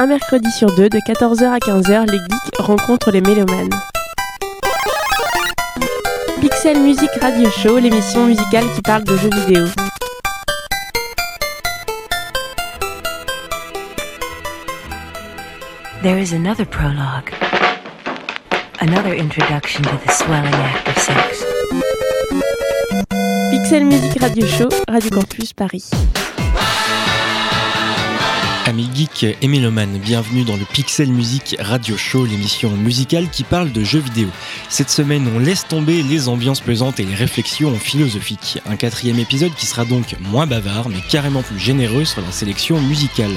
un mercredi sur deux, de 14h à 15h, les geeks rencontrent les mélomanes. Pixel Music Radio Show, l'émission musicale qui parle de jeux vidéo. There is another prologue. Another introduction to the swelling act of sex. Pixel Music Radio Show, Radio Campus Paris. Amis geeks et mélomanes, bienvenue dans le Pixel Music Radio Show, l'émission musicale qui parle de jeux vidéo. Cette semaine, on laisse tomber les ambiances pesantes et les réflexions philosophiques. Un quatrième épisode qui sera donc moins bavard, mais carrément plus généreux sur la sélection musicale.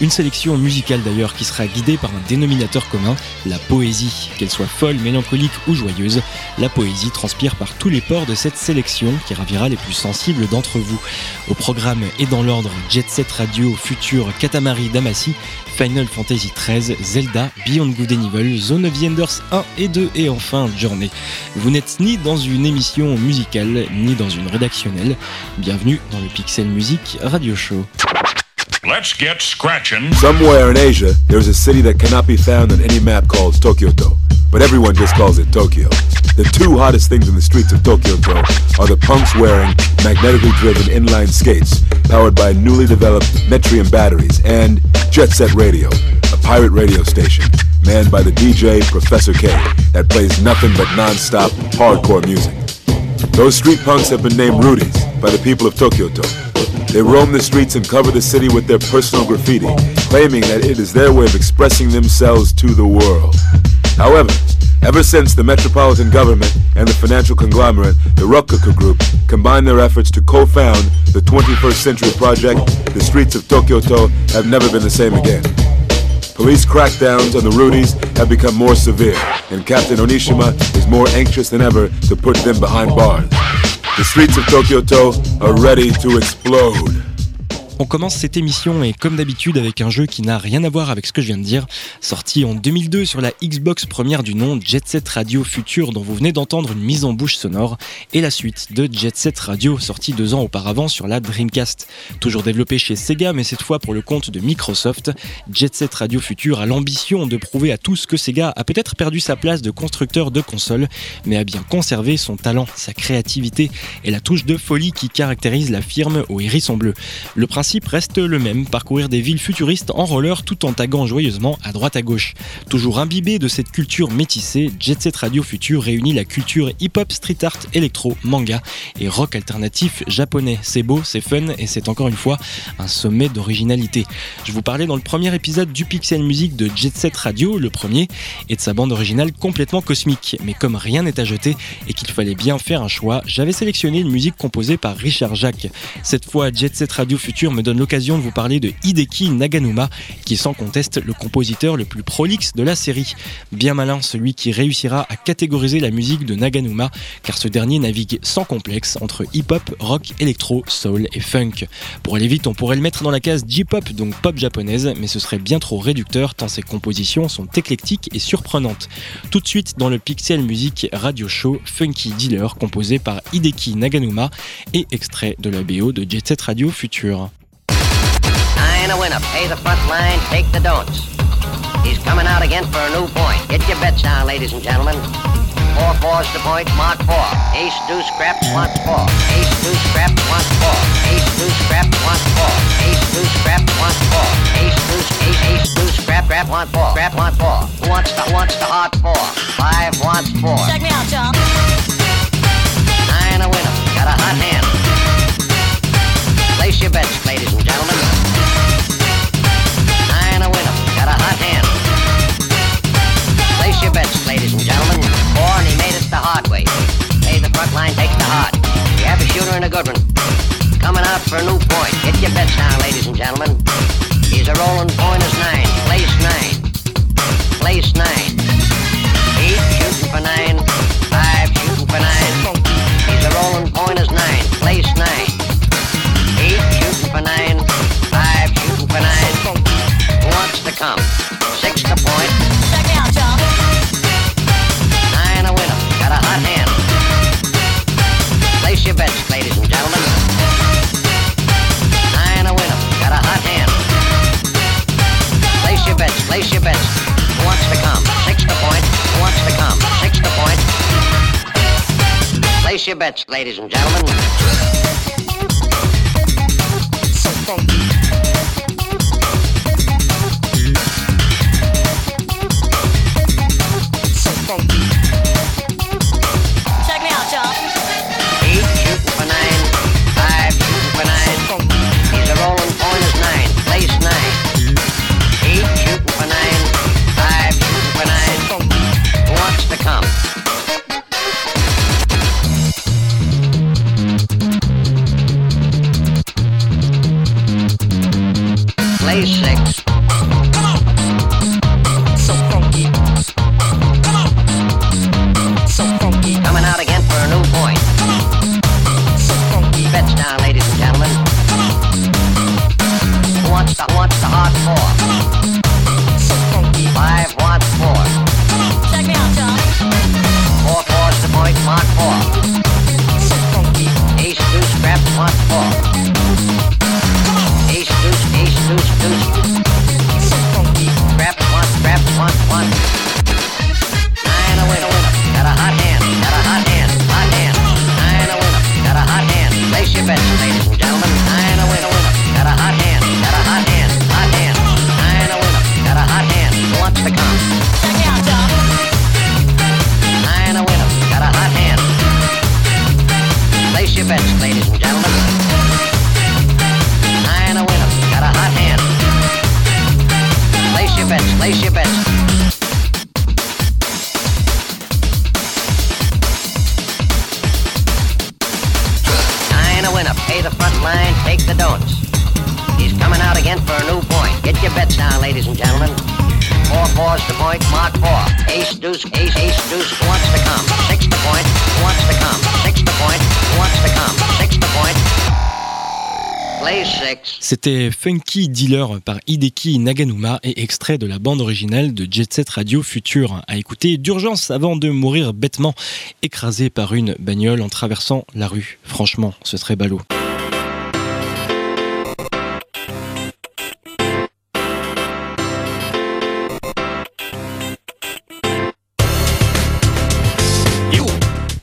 Une sélection musicale d'ailleurs qui sera guidée par un dénominateur commun, la poésie. Qu'elle soit folle, mélancolique ou joyeuse, la poésie transpire par tous les pores de cette sélection qui ravira les plus sensibles d'entre vous. Au programme et dans l'ordre, Jet Set Radio, Futur, Katamari, Damacy, Final Fantasy XIII, Zelda, Beyond Good and Evil, Zone of the Enders 1 et 2 et enfin Journey. Vous n'êtes ni dans une émission musicale ni dans une rédactionnelle. Bienvenue dans le Pixel Music Radio Show. Let's get scratching. Somewhere in Asia, there's a city that cannot be found on any map called Tokyoto, but everyone just calls it Tokyo. The two hottest things in the streets of Tokyoto are the punks wearing magnetically driven inline skates powered by newly developed Metrium batteries and Jet Set Radio, a pirate radio station manned by the DJ Professor K that plays nothing but non-stop hardcore music. Those street punks have been named Rudies by the people of Tokyoto. They roam the streets and cover the city with their personal graffiti, claiming that it is their way of expressing themselves to the world. However, ever since the metropolitan government and the financial conglomerate, the Rokkaku Group, combined their efforts to co-found the 21st Century Project, the streets of Tokyoto have never been the same again. Police crackdowns on the Rudies have become more severe, and Captain Onishima is more anxious than ever to put them behind bars. The streets of Tokyoto are ready to explode. On commence cette émission et comme d'habitude avec un jeu qui n'a rien à voir avec ce que je viens de dire, sorti en 2002 sur la Xbox première du nom Jet Set Radio Future dont vous venez d'entendre une mise en bouche sonore et la suite de Jet Set Radio sorti deux ans auparavant sur la Dreamcast. Toujours développé chez Sega mais cette fois pour le compte de Microsoft, Jet Set Radio Future a l'ambition de prouver à tous que Sega a peut-être perdu sa place de constructeur de consoles mais a bien conservé son talent, sa créativité et la touche de folie qui caractérise la firme au hérisson bleu. Reste le même, parcourir des villes futuristes en roller tout en taguant joyeusement à droite à gauche. Toujours imbibé de cette culture métissée, Jet Set Radio Future réunit la culture hip-hop, street art, électro, manga et rock alternatif japonais. C'est beau, c'est fun et c'est encore une fois un sommet d'originalité. Je vous parlais dans le premier épisode du Pixel Music de Jet Set Radio, le premier, et de sa bande originale complètement cosmique. Mais comme rien n'est à jeter et qu'il fallait bien faire un choix, j'avais sélectionné une musique composée par Richard Jacques. Cette fois, Jet Set Radio Future me donne l'occasion de vous parler de Hideki Naganuma, qui est sans conteste le compositeur le plus prolixe de la série. Bien malin celui qui réussira à catégoriser la musique de Naganuma, car ce dernier navigue sans complexe entre hip-hop, rock, électro, soul et funk. Pour aller vite, on pourrait le mettre dans la case J-pop, donc pop japonaise, mais ce serait bien trop réducteur tant ses compositions sont éclectiques et surprenantes. Tout de suite dans le Pixel Music Radio Show Funky Dealer, composé par Hideki Naganuma et extrait de la BO de Jet Set Radio Future. A winner. Pay the front line, take the don'ts. He's coming out again for a new point. Get your bets down, ladies and gentlemen. Four fours to point, mark four. Ace deuce scrap wants four. Ace deuce scrap wants four. Ace deuce scrap wants four. Ace deuce scrap wants four. Ace deuce ace ace deuce scrap scrap want four. Scrap want four. Who wants the wants the hard four? Five wants four. Check me out, John. Nine a winner. Got a hot hand. Place your bets, ladies and gentlemen. Hot hand. Place your bets, ladies and gentlemen. And he made it the hard way. Pay the front line, take the hard. You have a shooter and a good one. Coming out for a new point. Get your bets down, ladies and gentlemen. He's a rolling point is nine. Place nine. Place nine. Eight shooting for nine. Come? Six to point. Check me out, John. Nine a winner. Got a hot hand. Place your bets, ladies and gentlemen. Nine a winner. Got a hot hand. Place your bets, Place your bets. Who wants to come? Six the point. Who wants to come? Six the point. Place your bets, ladies and gentlemen. so funky. Funky Dealer par Hideki Naganuma et extrait de la bande originale de Jet Set Radio Future. À écouter d'urgence avant de mourir bêtement, écrasé par une bagnole en traversant la rue. Franchement, ce serait ballot.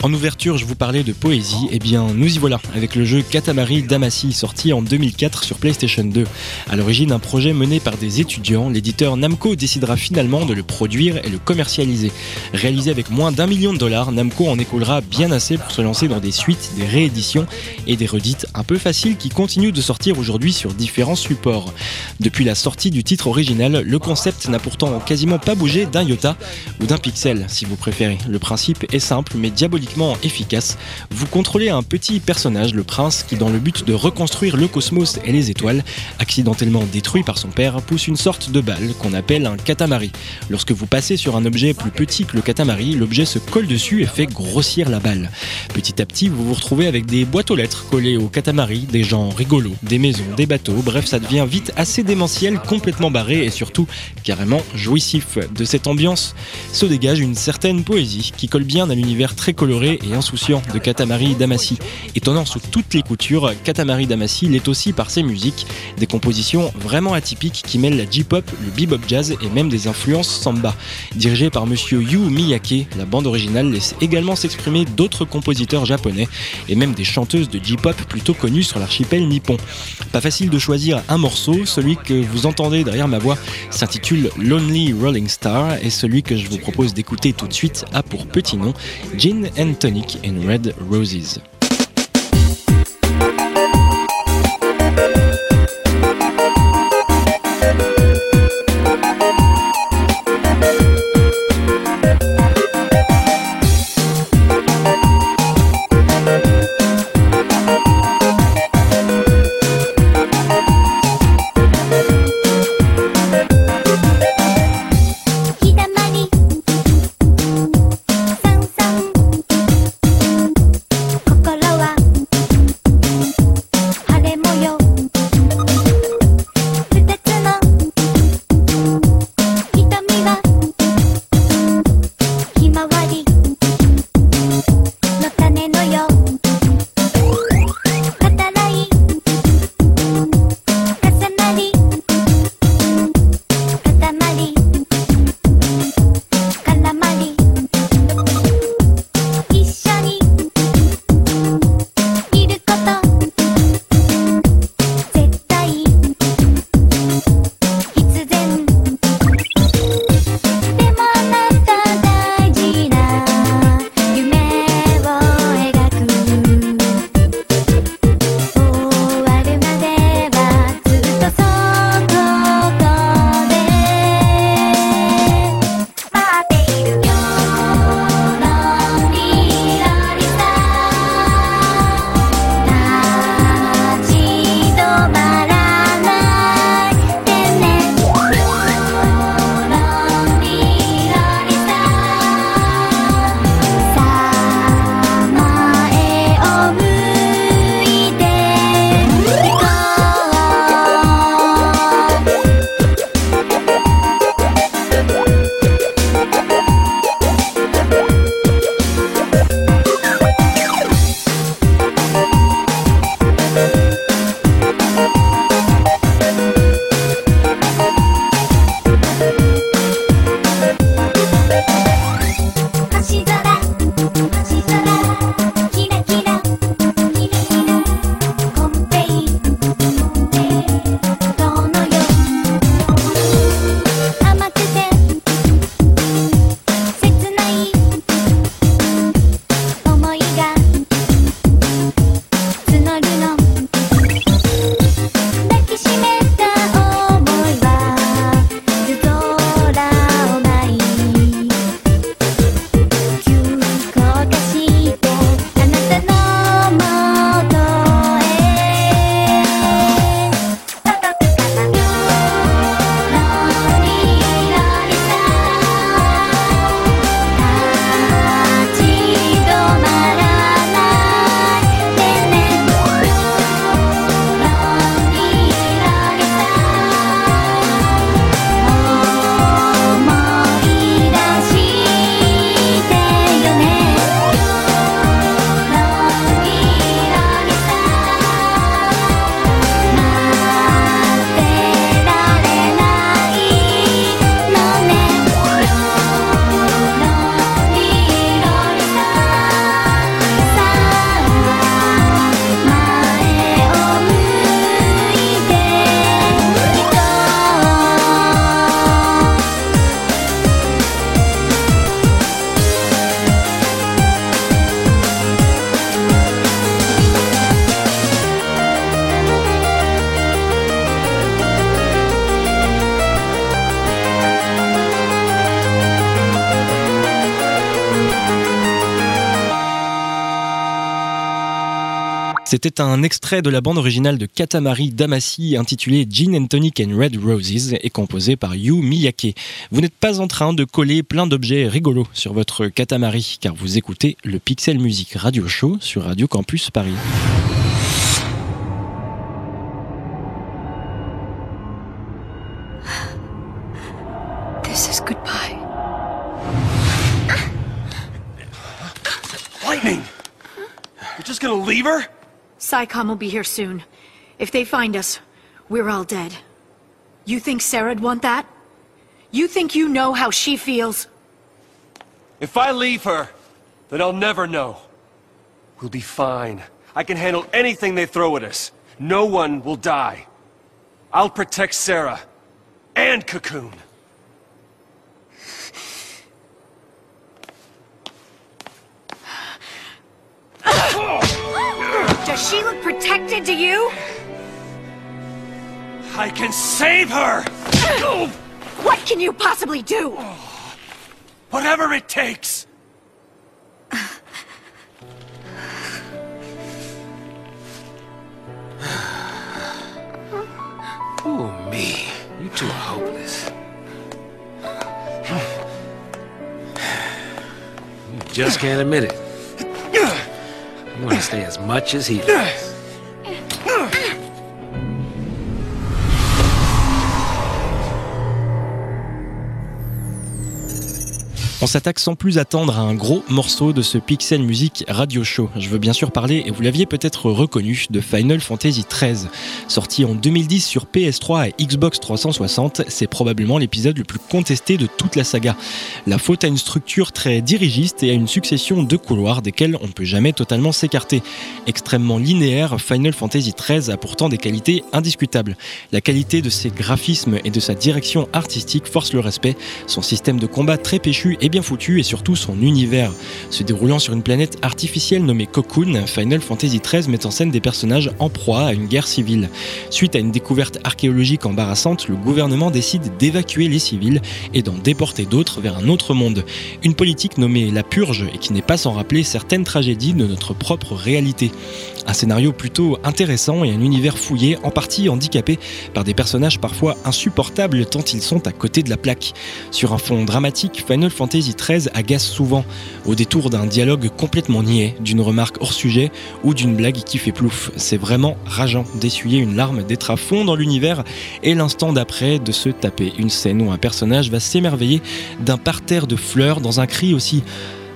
En ouverture, je vous parlais de poésie, et bien nous y voilà, avec le jeu Katamari Damacy, sorti en 2004 sur PlayStation 2. À l'origine, un projet mené par des étudiants, l'éditeur Namco décidera finalement de le produire et le commercialiser. Réalisé avec moins d'un million de dollars, Namco en écoulera bien assez pour se lancer dans des suites, des rééditions et des redites un peu faciles qui continuent de sortir aujourd'hui sur différents supports. Depuis la sortie du titre original, le concept n'a pourtant quasiment pas bougé d'un iota ou d'un pixel, si vous préférez. Le principe est simple mais efficace. Vous contrôlez un petit personnage, le prince, qui dans le but de reconstruire le cosmos et les étoiles, accidentellement détruit par son père, pousse une sorte de balle qu'on appelle un katamari. Lorsque vous passez sur un objet plus petit que le katamari, l'objet se colle dessus et fait grossir la balle. Petit à petit, vous vous retrouvez avec des boîtes aux lettres collées au katamari, des gens rigolos, des maisons, des bateaux, bref, ça devient vite assez démentiel, complètement barré et surtout carrément jouissif. De cette ambiance se dégage une certaine poésie qui colle bien à l'univers très coloré et insouciant de Katamari Damacy. Étonnant sous toutes les coutures, Katamari Damacy l'est aussi par ses musiques, des compositions vraiment atypiques qui mêlent la J-pop, le bebop jazz et même des influences samba. Dirigé par monsieur Yu Miyake, la bande originale laisse également s'exprimer d'autres compositeurs japonais et même des chanteuses de J-pop plutôt connues sur l'archipel nippon. Pas facile de choisir un morceau, celui que vous entendez derrière ma voix s'intitule Lonely Rolling Star et celui que je vous propose d'écouter tout de suite a pour petit nom Gin and Tonic and Red Roses.「C'était un extrait de la bande originale de Katamari Damacy intitulé Gin and Tonic and Red Roses et composé par Yu Miyake. Vous n'êtes pas en train de coller plein d'objets rigolos sur votre Katamari car vous écoutez le Pixel Music Radio Show sur Radio Campus Paris. This is goodbye. Lightning! You're just gonna leave her? SciComm will be here soon. If they find us, we're all dead. You think Sarah'd want that? You think you know how she feels? If I leave her, then I'll never know. We'll be fine. I can handle anything they throw at us. No one will die. I'll protect Sarah. And Cocoon. Oh! Does she look protected to you? I can save her! What can you possibly do? Whatever it takes! Ooh, me. You two are hopeless. You just can't admit it. You want to stay as much as he does. On s'attaque sans plus attendre à un gros morceau de ce Pixel Music Radio Show. Je veux bien sûr parler, et vous l'aviez peut-être reconnu, de Final Fantasy XIII. Sorti en 2010 sur PS3 et Xbox 360, c'est probablement l'épisode le plus contesté de toute la saga. La faute a une structure très dirigiste et à une succession de couloirs desquels on ne peut jamais totalement s'écarter. Extrêmement linéaire, Final Fantasy XIII a pourtant des qualités indiscutables. La qualité de ses graphismes et de sa direction artistique force le respect, son système de combat très péchu et bien foutu et surtout son univers. Se déroulant sur une planète artificielle nommée Cocoon, Final Fantasy XIII met en scène des personnages en proie à une guerre civile. Suite à une découverte archéologique embarrassante, le gouvernement décide d'évacuer les civils et d'en déporter d'autres vers un autre monde. Une politique nommée la purge et qui n'est pas sans rappeler certaines tragédies de notre propre réalité. Un scénario plutôt intéressant et un univers fouillé, en partie handicapé par des personnages parfois insupportables tant ils sont à côté de la plaque. Sur un fond dramatique, Final Fantasy XIII agace souvent, au détour d'un dialogue complètement niais, d'une remarque hors sujet ou d'une blague qui fait plouf. C'est vraiment rageant d'essuyer une larme, d'être à fond dans l'univers et l'instant d'après de se taper une scène où un personnage va s'émerveiller d'un parterre de fleurs dans un cri aussi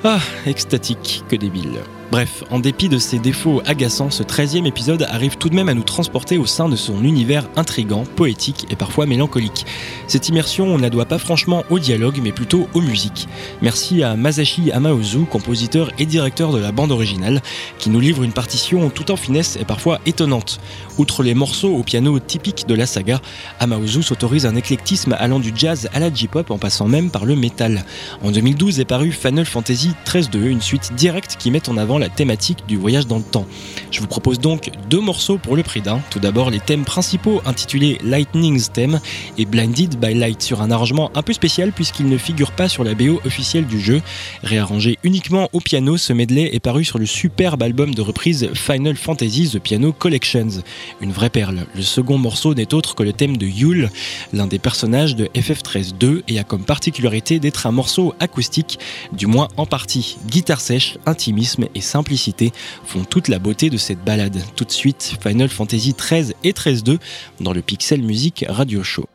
ah, extatique que débile. Bref, en dépit de ses défauts agaçants, ce 13e épisode arrive tout de même à nous transporter au sein de son univers intrigant, poétique et parfois mélancolique. Cette immersion, on ne la doit pas franchement au dialogue, mais plutôt aux musiques. Merci à Masashi Amaozu, compositeur et directeur de la bande originale, qui nous livre une partition tout en finesse et parfois étonnante. Outre les morceaux au piano typiques de la saga, Amaozu s'autorise un éclectisme allant du jazz à la J-pop en passant même par le métal. En 2012 est paru Final Fantasy XIII-2, une suite directe qui met en avant la thématique du voyage dans le temps. Je vous propose donc deux morceaux pour le prix d'un. Tout d'abord les thèmes principaux intitulés Lightning's Theme et Blinded by Light sur un arrangement un peu spécial puisqu'il ne figure pas sur la BO officielle du jeu. Réarrangé uniquement au piano, ce medley est paru sur le superbe album de reprise Final Fantasy The Piano Collections. Une vraie perle. Le second morceau n'est autre que le thème de Yule, l'un des personnages de FF13-2 et a comme particularité d'être un morceau acoustique, du moins en partie. Guitare sèche, intimisme et simplicité font toute la beauté de cette balade. Tout de suite, Final Fantasy XIII et XIII-2 dans le Pixel Music Radio Show.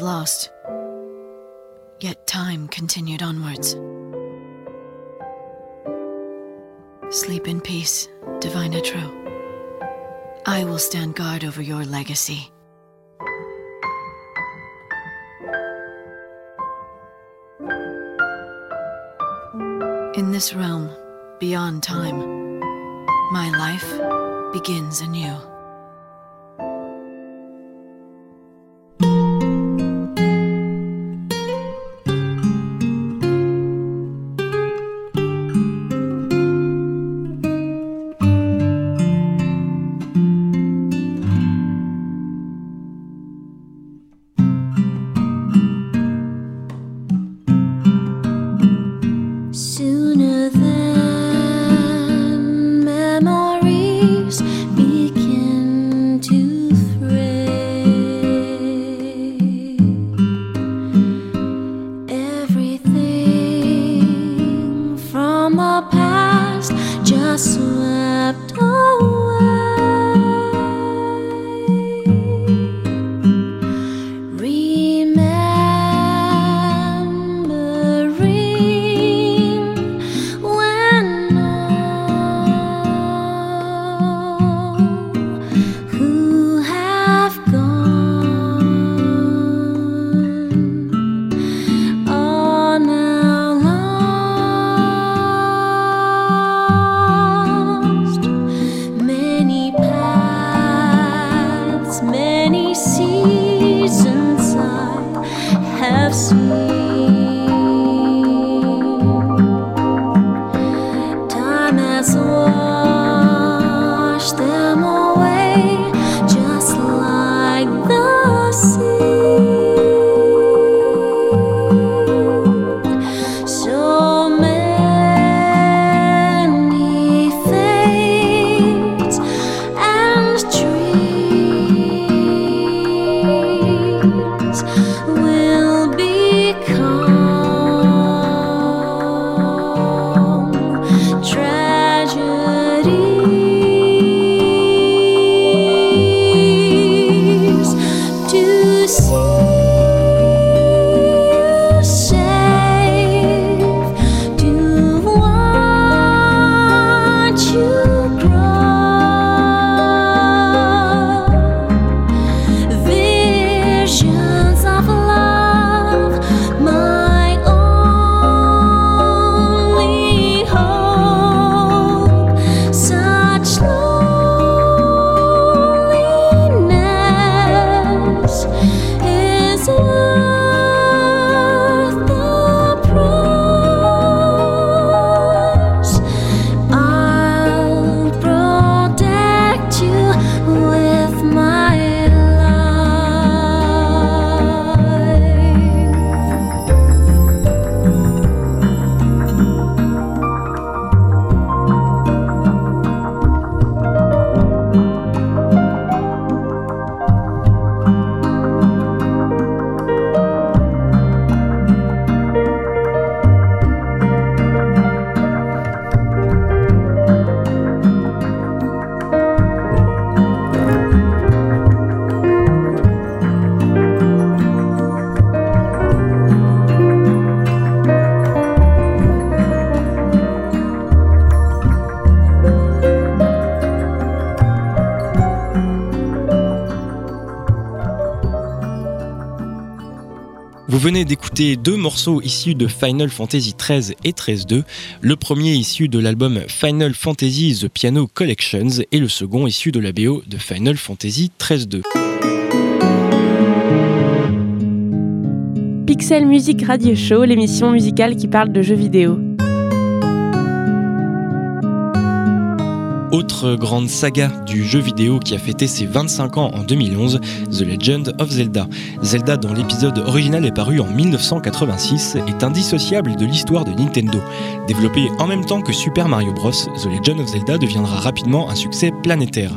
Lost. Yet time continued onwards. Sleep in peace, Divine Etro. I will stand guard over your legacy. In this realm, beyond time, my life begins anew. D'écouter deux morceaux issus de Final Fantasy XIII et XIII-2, le premier issu de l'album Final Fantasy The Piano Collections et le second issu de la BO de Final Fantasy XIII-2. Pixel Music Radio Show, l'émission musicale qui parle de jeux vidéo. Autre grande saga du jeu vidéo qui a fêté ses 25 ans en 2011, The Legend of Zelda. Zelda, dont l'épisode original est paru en 1986, est indissociable de l'histoire de Nintendo. Développé en même temps que Super Mario Bros, The Legend of Zelda deviendra rapidement un succès planétaire.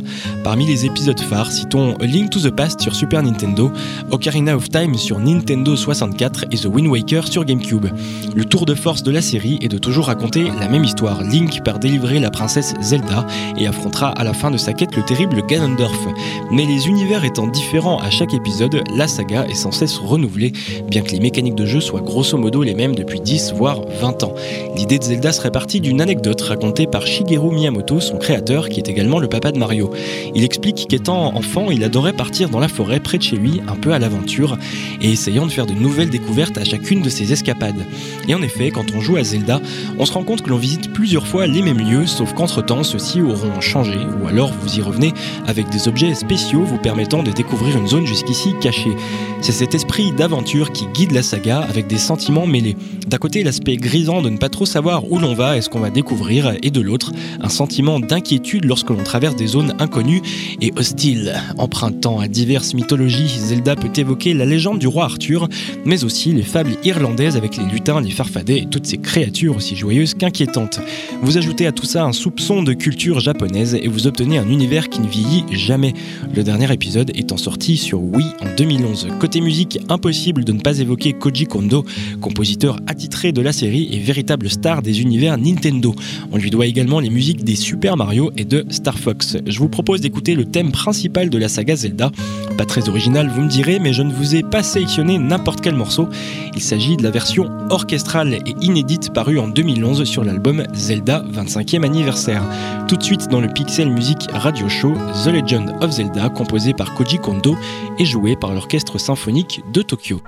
Parmi les épisodes phares, citons Link to the Past sur Super Nintendo, Ocarina of Time sur Nintendo 64 et The Wind Waker sur GameCube. Le tour de force de la série est de toujours raconter la même histoire. Link part délivrer la princesse Zelda et affrontera à la fin de sa quête le terrible Ganondorf. Mais les univers étant différents à chaque épisode, la saga est sans cesse renouvelée, bien que les mécaniques de jeu soient grosso modo les mêmes depuis 10 voire 20 ans. L'idée de Zelda serait partie d'une anecdote racontée par Shigeru Miyamoto, son créateur, qui est également le papa de Mario. Il explique qu'étant enfant, il adorait partir dans la forêt près de chez lui, un peu à l'aventure, et essayant de faire de nouvelles découvertes à chacune de ses escapades. Et en effet, quand on joue à Zelda, on se rend compte que l'on visite plusieurs fois les mêmes lieux, sauf qu'entre-temps, ceux-ci auront changé, ou alors vous y revenez avec des objets spéciaux vous permettant de découvrir une zone jusqu'ici cachée. C'est cet esprit d'aventure qui guide la saga avec des sentiments mêlés. D'un côté, l'aspect grisant de ne pas trop savoir où l'on va et ce qu'on va découvrir, et de l'autre, un sentiment d'inquiétude lorsque l'on traverse des zones inconnues et hostiles. Empruntant à diverses mythologies, Zelda peut évoquer la légende du roi Arthur, mais aussi les fables irlandaises avec les lutins, les farfadets et toutes ces créatures aussi joyeuses qu'inquiétantes. Vous ajoutez à tout ça un soupçon de culture japonaise et vous obtenez un univers qui ne vieillit jamais. Le dernier épisode étant sorti sur Wii en 2011. Côté musique, impossible de ne pas évoquer Koji Kondo, compositeur attitré de la série et véritable star des univers Nintendo. On lui doit également les musiques des Super Mario et de Star Fox. Je vous propose d'écouter le thème principal de la saga Zelda. Pas très original, vous me direz, mais je ne vous ai pas sélectionné n'importe quel morceau. Il s'agit de la version orchestrale et inédite parue en 2011 sur l'album Zelda 25e anniversaire. Tout de suite dans le Pixel Music Radio Show, The Legend of Zelda, composé par Koji Kondo et joué par l'orchestre symphonique de Tokyo.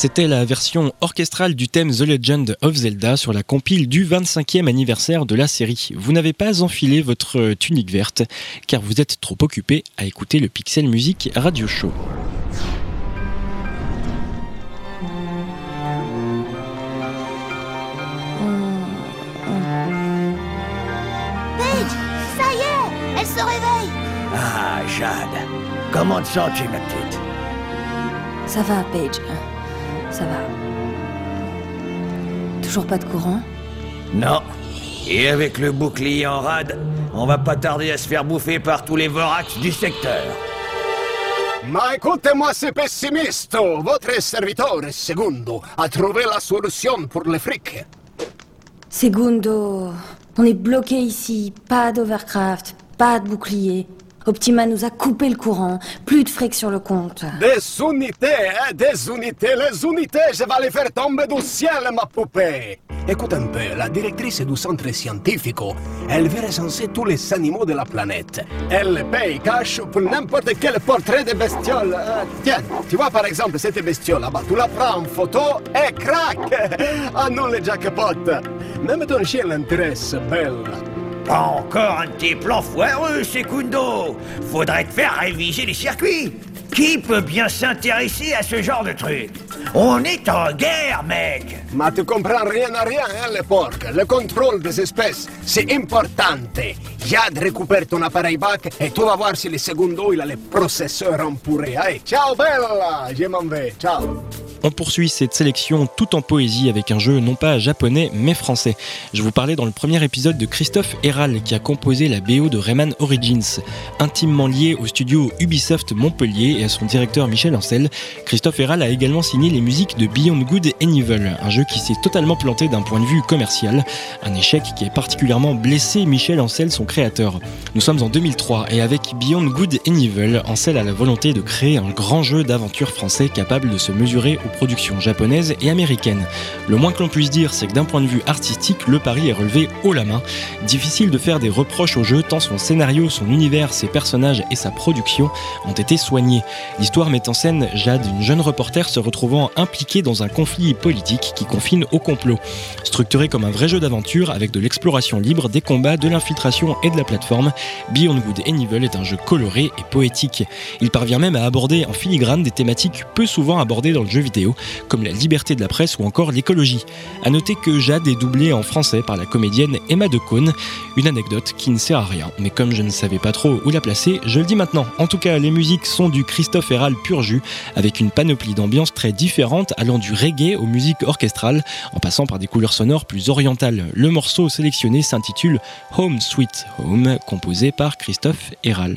C'était la version orchestrale du thème The Legend of Zelda sur la compile du 25e anniversaire de la série. Vous n'avez pas enfilé votre tunique verte car vous êtes trop occupé à écouter le Pixel Music Radio Show. Paige Ça y est Elle se réveille Ah, Jade. Comment te sens-tu, ma petite? Ça va, Paige. Ça va. Toujours pas de courant? Non. Et avec le bouclier en rade, on va pas tarder à se faire bouffer par tous les vorax du secteur. Ma écoutez-moi, c'est pessimiste. Votre serviteur, Segundo, a trouvé la solution pour les frics. Segundo, on est bloqué ici. Pas d'overcraft, pas de bouclier. Optima nous a coupé le courant. Plus de fric sur le compte. Des unités, hein, des unités. Les unités, je vais les faire tomber du ciel, ma poupée. Écoute un peu, la directrice du centre scientifique, elle veut recenser tous les animaux de la planète. Elle paye cash pour n'importe quel portrait de bestiole. Euh, tiens, tu vois par exemple cette bestiole là-bas, tu la prends en photo et crac Ah non, le jackpot Même ton chien l'intéresse, belle. Pas encore un petit plan foireux, Secundo Faudrait te faire réviser les circuits. Qui peut bien s'intéresser à ce genre de truc? On est en guerre, mec Mais tu comprends rien à rien, hein, le porc. Le contrôle des espèces, c'est important. Yad récupère ton appareil bac et tu vas voir si le secondo, il a les processeurs empourrés. Allez, ciao bella Je m'en vais, ciao On poursuit cette sélection tout en poésie avec un jeu non pas japonais mais français. Je vous parlais dans le premier épisode de Christophe Héral qui a composé la BO de Rayman Origins. Intimement lié au studio Ubisoft Montpellier et à son directeur Michel Ancel, Christophe Héral a également signé les musiques de Beyond Good and Evil, un jeu qui s'est totalement planté d'un point de vue commercial, un échec qui a particulièrement blessé Michel Ancel, son créateur. Nous sommes en 2003 et avec Beyond Good and Evil, Ancel a la volonté de créer un grand jeu d'aventure français capable de se mesurer aux productions japonaises et américaines. Le moins que l'on puisse dire, c'est que d'un point de vue artistique, le pari est relevé haut la main. Difficile de faire des reproches au jeu tant son scénario, son univers, ses personnages et sa production ont été soignés. L'histoire met en scène Jade, une jeune reporter se retrouvant impliquée dans un conflit politique qui confine au complot. Structuré comme un vrai jeu d'aventure avec de l'exploration libre, des combats, de l'infiltration et de la plateforme, Beyond Good and Evil est un jeu coloré et poétique. Il parvient même à aborder en filigrane des thématiques peu souvent abordées dans le jeu vidéo, comme la liberté de la presse ou encore l'écologie. À noter que Jade est doublée en français par la comédienne Emma Decaune, une anecdote qui ne sert à rien, mais comme je ne savais pas trop où la placer, je le dis maintenant. En tout cas, les musiques sont du Christophe Héral pur jus, avec une panoplie d'ambiances très différentes allant du reggae aux musiques orchestrales, en passant par des couleurs sonores plus orientales. Le morceau sélectionné s'intitule Home Sweet Home, composé par Christophe Héral.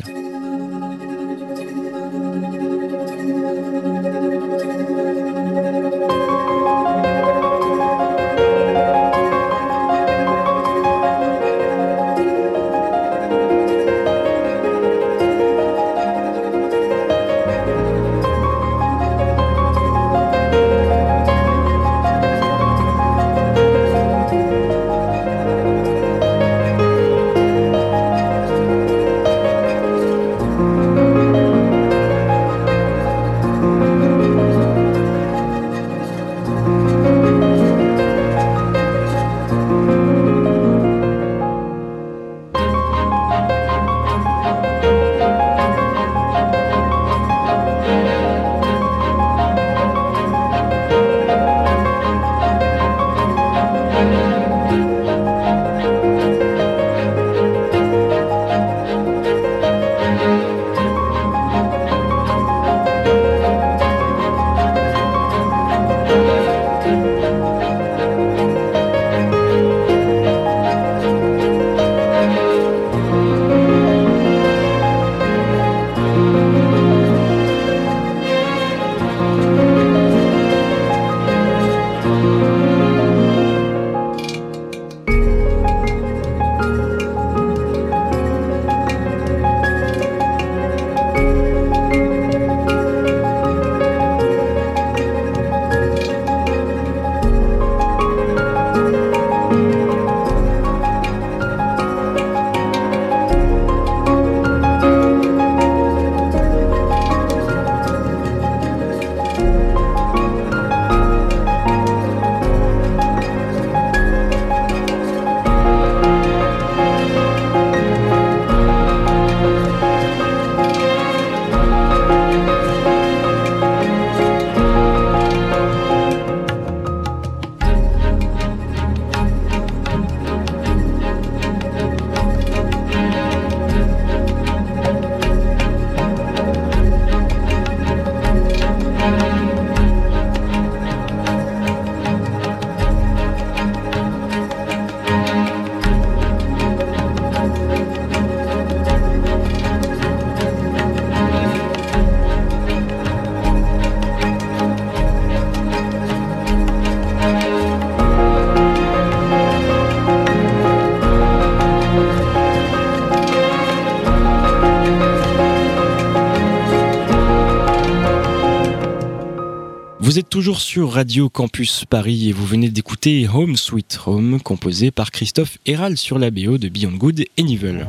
Toujours sur Radio Campus Paris et vous venez d'écouter Home Sweet Home, composé par Christophe Héral sur la BO de Beyond Good et Evil.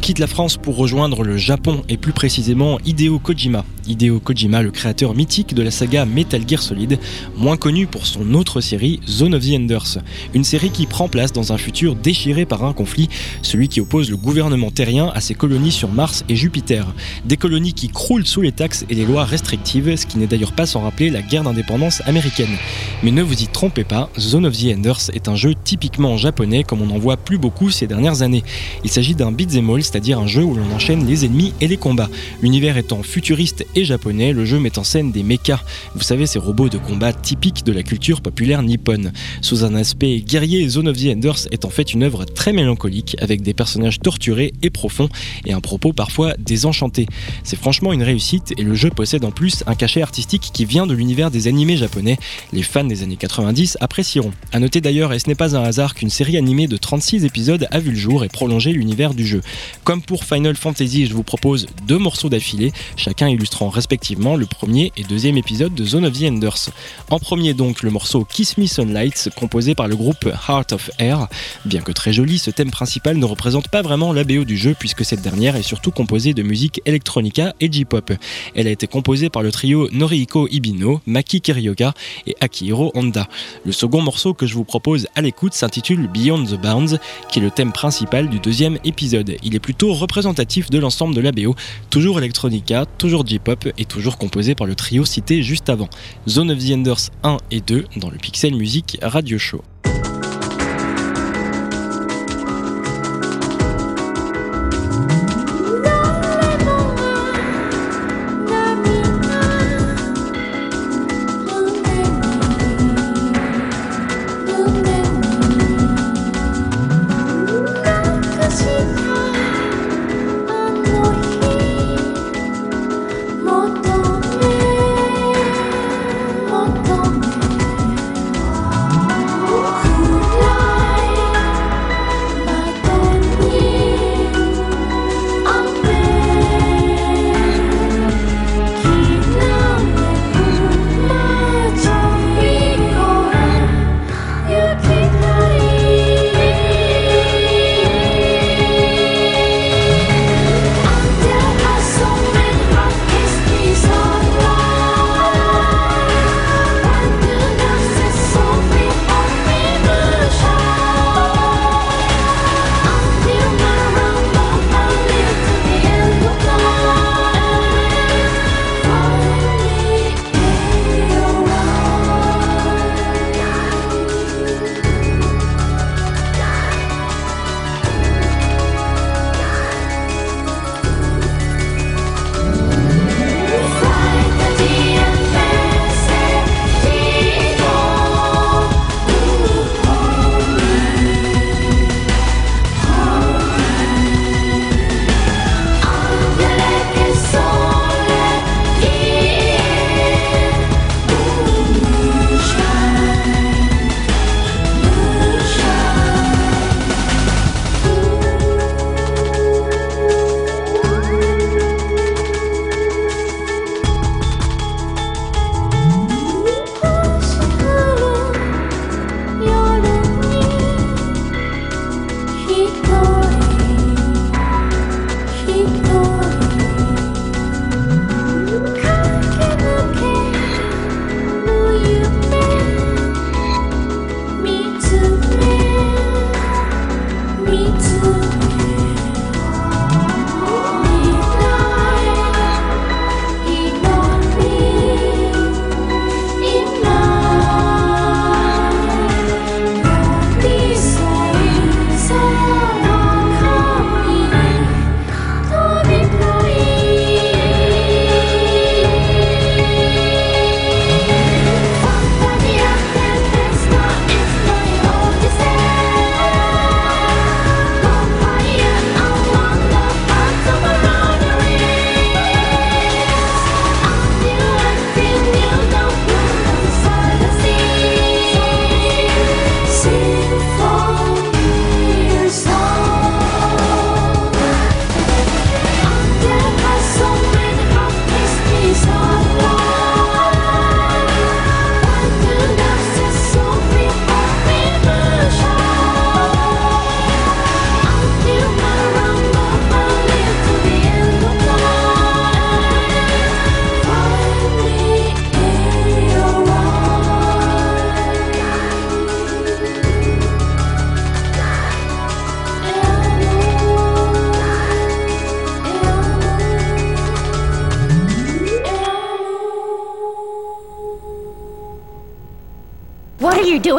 Quitte la France pour rejoindre le Japon et plus précisément Hideo Kojima. Hideo Kojima, le créateur mythique de la saga Metal Gear Solid, moins connu pour son autre série Zone of the Enders, une série qui prend place dans un futur déchiré par un conflit, celui qui oppose le gouvernement terrien à ses colonies sur Mars et Jupiter, des colonies qui croulent sous les taxes et les lois restrictives, ce qui n'est d'ailleurs pas sans rappeler la guerre d'indépendance américaine. Mais ne vous y trompez pas, Zone of the Enders est un jeu typiquement japonais comme on n'en voit plus beaucoup ces dernières années. Il s'agit d'un beat'em all, c'est-à-dire un jeu où l'on enchaîne les ennemis et les combats. L'univers étant futuriste et japonais, le jeu met en scène des mechas, vous savez ces robots de combat typiques de la culture populaire nippone. Sous un aspect guerrier, Zone of the Enders est en fait une œuvre très mélancolique avec des personnages torturés et profonds et un propos parfois désenchanté. C'est franchement une réussite et le jeu possède en plus un cachet artistique qui vient de l'univers des animés japonais. Les fans des années 90 apprécieront. A noter d'ailleurs, et ce n'est pas un hasard qu'une série animée de 36 épisodes a vu le jour et prolongé l'univers du jeu. Comme pour Final Fantasy, je vous propose deux morceaux d'affilée, chacun illustrant respectivement le premier et deuxième épisode de Zone of the Enders. En premier donc le morceau Kiss Me Sunlight, composé par le groupe Heart of Air. Bien que très joli, ce thème principal ne représente pas vraiment la BO du jeu puisque cette dernière est surtout composée de musique electronica et J-pop. Elle a été composée par le trio Norihiko Ibino, Maki Kirioka et Akihiro Honda. Le second morceau que je vous propose à l'écoute s'intitule Beyond the Bounds, qui est le thème principal du deuxième épisode. Plutôt représentatif de l'ensemble de la BO, toujours electronica, toujours J-pop et toujours composé par le trio cité juste avant. Zone of the Enders 1 et 2 dans le Pixel Music Radio Show.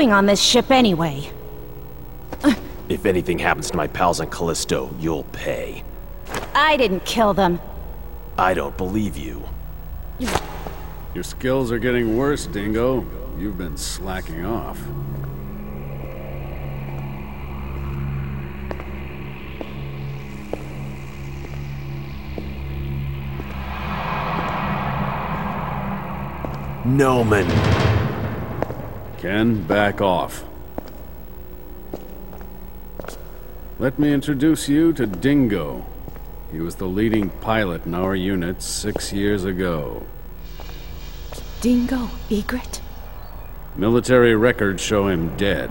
Are you doing on this ship anyway? If anything happens to my pals on Callisto, you'll pay. I didn't kill them. I don't believe you. Your skills are getting worse, Dingo. You've been slacking off. Noman. Ken, back off. Let me introduce you to Dingo. He was the leading pilot in our unit six years ago. Dingo Egret? Military records show him dead.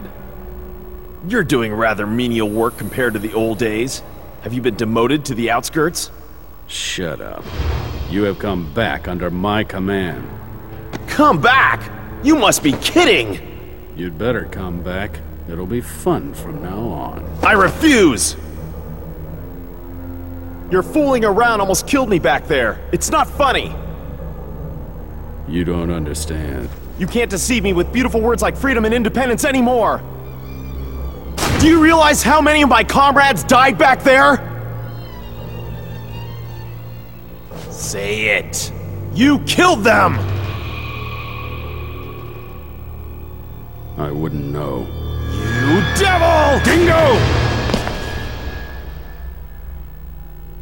You're doing rather menial work compared to the old days. Have you been demoted to the outskirts? Shut up. You have come back under my command. Come back? You must be kidding! You'd better come back. It'll be fun from now on. I refuse! Your fooling around almost killed me back there. It's not funny. You don't understand. You can't deceive me with beautiful words like freedom and independence anymore. Do you realize how many of my comrades died back there? Say it. You killed them! I wouldn't know. You devil! Dingo!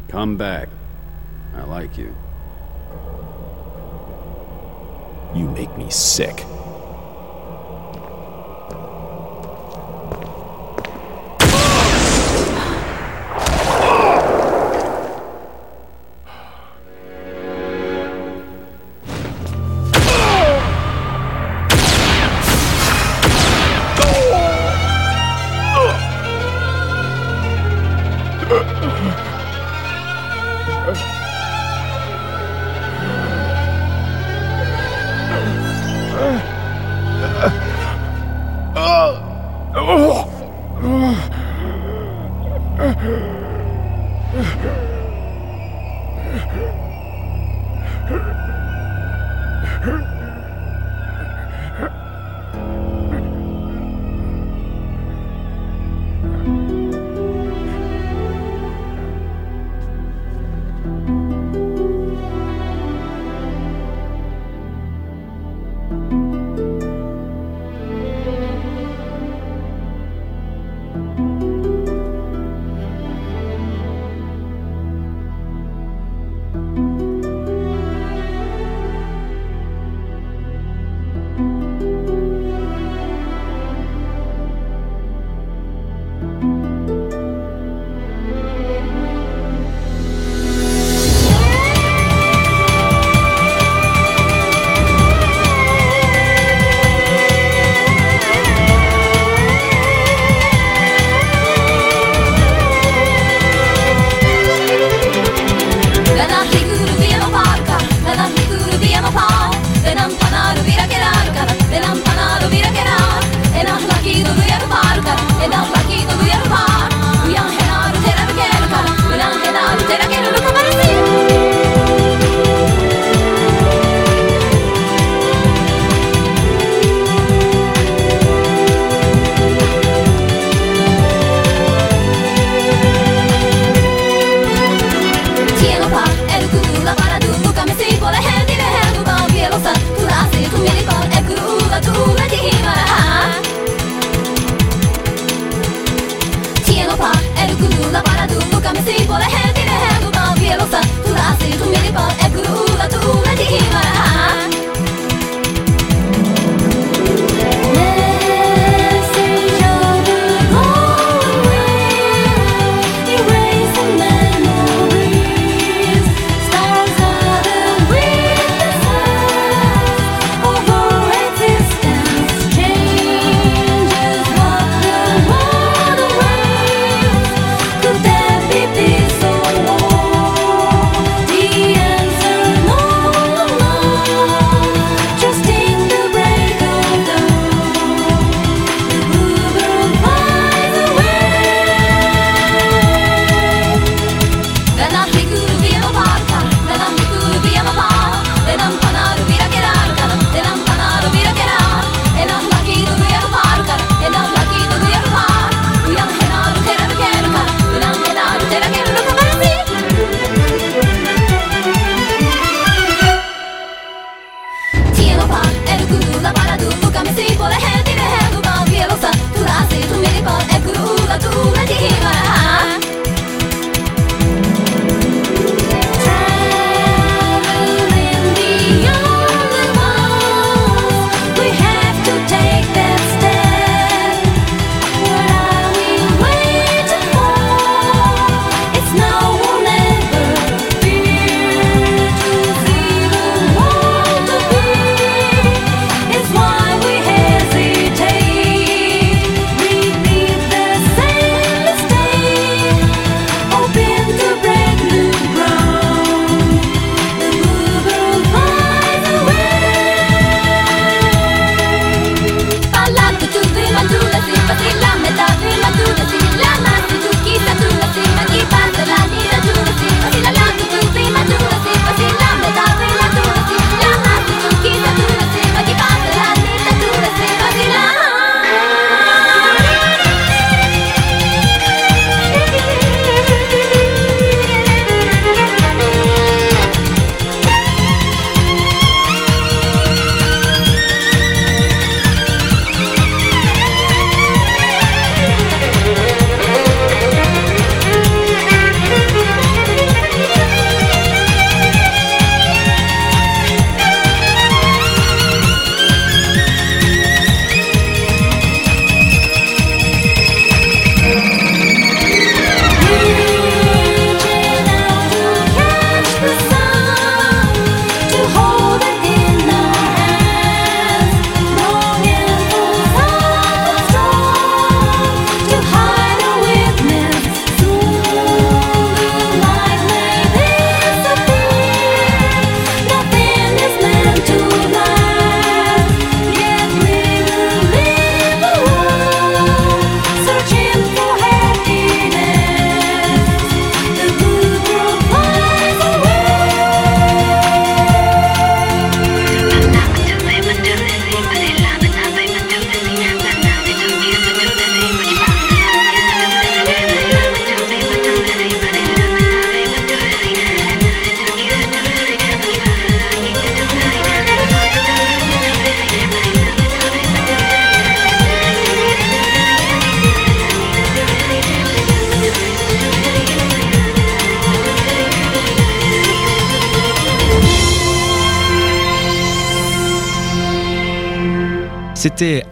Come back. I like you. You make me sick.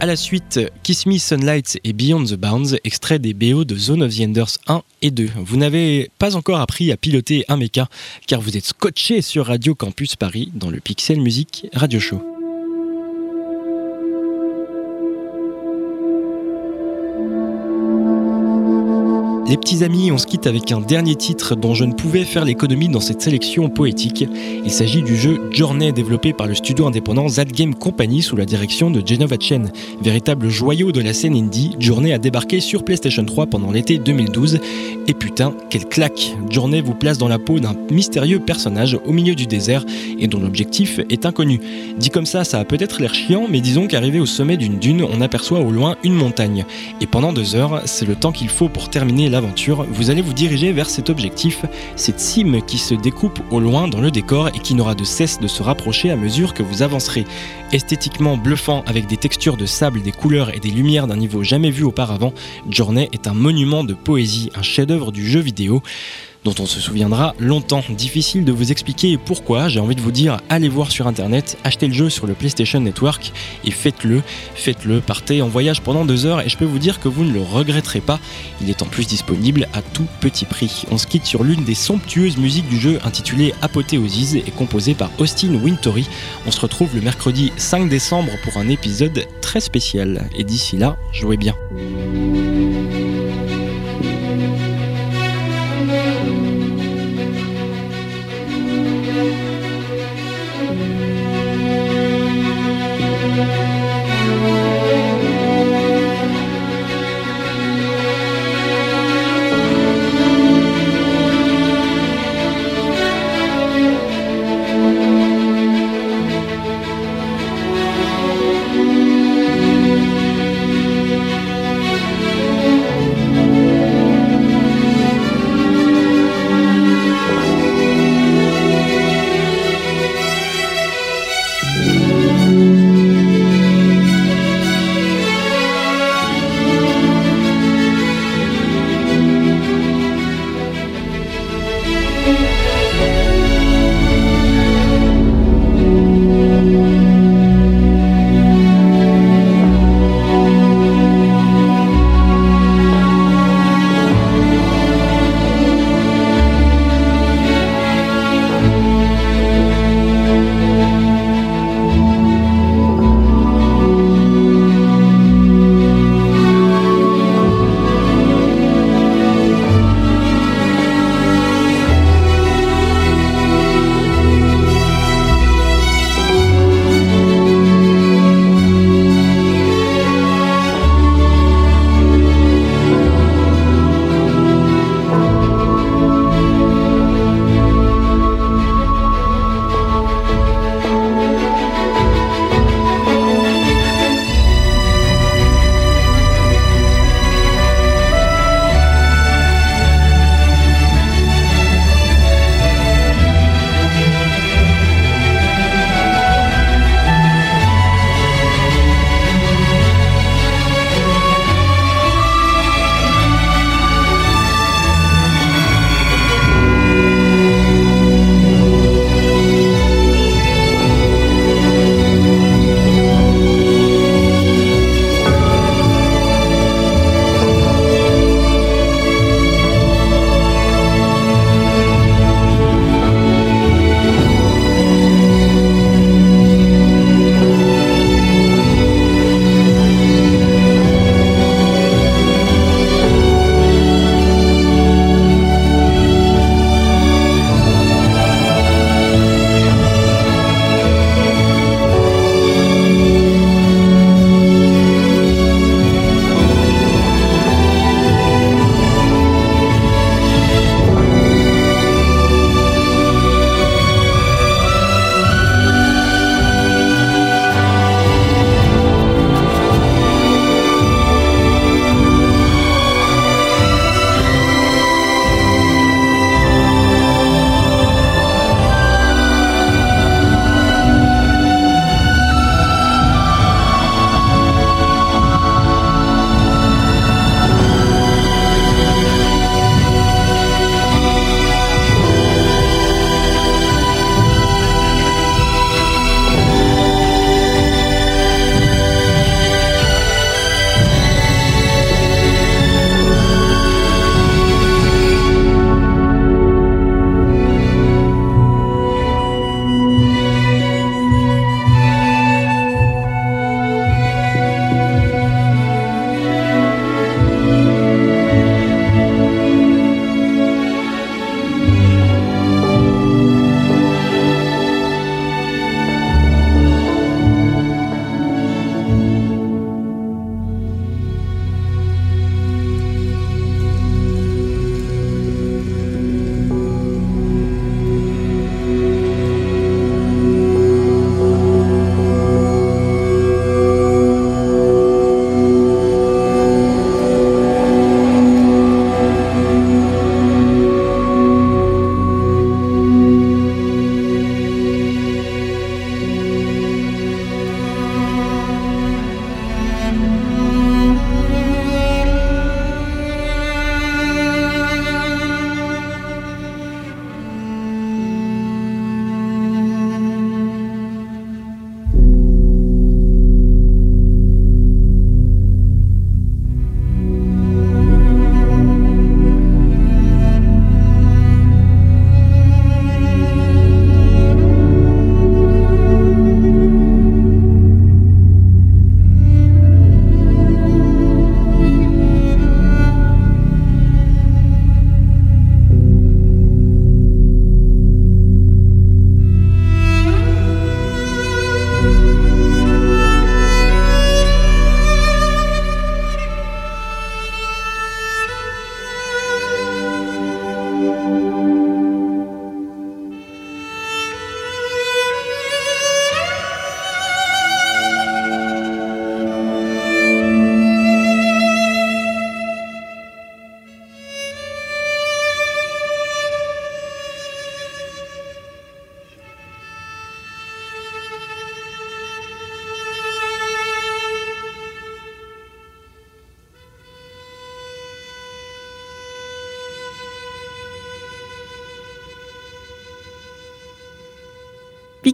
À la suite Kiss Me Sunlight et Beyond the Bounds, extrait des BO de Zone of the Enders 1 et 2. Vous n'avez pas encore appris à piloter un mecha car vous êtes scotché sur Radio Campus Paris dans le Pixel Music Radio Show. Les petits amis, on se quitte avec un dernier titre dont je ne pouvais faire l'économie dans cette sélection poétique. Il s'agit du jeu Journey développé par le studio indépendant That Game Company sous la direction de Genova Chen. Véritable joyau de la scène indie, Journey a débarqué sur PlayStation 3 pendant l'été 2012. Et putain, quelle claque Journey vous place dans la peau d'un mystérieux personnage au milieu du désert et dont l'objectif est inconnu. Dit comme ça, ça a peut-être l'air chiant, mais disons qu'arrivé au sommet d'une dune, on aperçoit au loin une montagne. Et pendant deux heures, c'est le temps qu'il faut pour terminer vous allez vous diriger vers cet objectif, cette cime qui se découpe au loin dans le décor et qui n'aura de cesse de se rapprocher à mesure que vous avancerez. Esthétiquement bluffant avec des textures de sable, des couleurs et des lumières d'un niveau jamais vu auparavant, Journey est un monument de poésie, un chef-d'œuvre du jeu vidéo on se souviendra longtemps. Difficile de vous expliquer pourquoi, j'ai envie de vous dire, allez voir sur internet, achetez le jeu sur le PlayStation Network et faites-le, faites-le, partez en voyage pendant deux heures et je peux vous dire que vous ne le regretterez pas. Il est en plus disponible à tout petit prix. On se quitte sur l'une des somptueuses musiques du jeu intitulée Apothéosis et composée par Austin Wintory. On se retrouve le mercredi 5 décembre pour un épisode très spécial. Et d'ici là, jouez bien.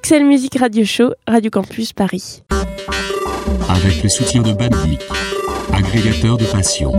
Pixel Music Radio Show, Radio Campus Paris. Avec le soutien de Bandic, agrégateur de passion.